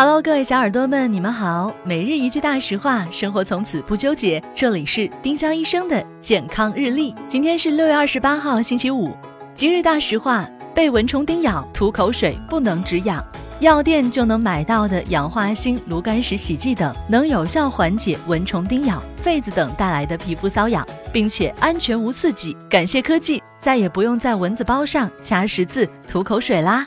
Hello，各位小耳朵们，你们好。每日一句大实话，生活从此不纠结。这里是丁香医生的健康日历。今天是六月二十八号，星期五。今日大实话：被蚊虫叮咬，吐口水不能止痒。药店就能买到的氧化锌、炉甘石洗剂等，能有效缓解蚊虫叮咬、痱子等带来的皮肤瘙痒，并且安全无刺激。感谢科技，再也不用在蚊子包上掐十字、吐口水啦。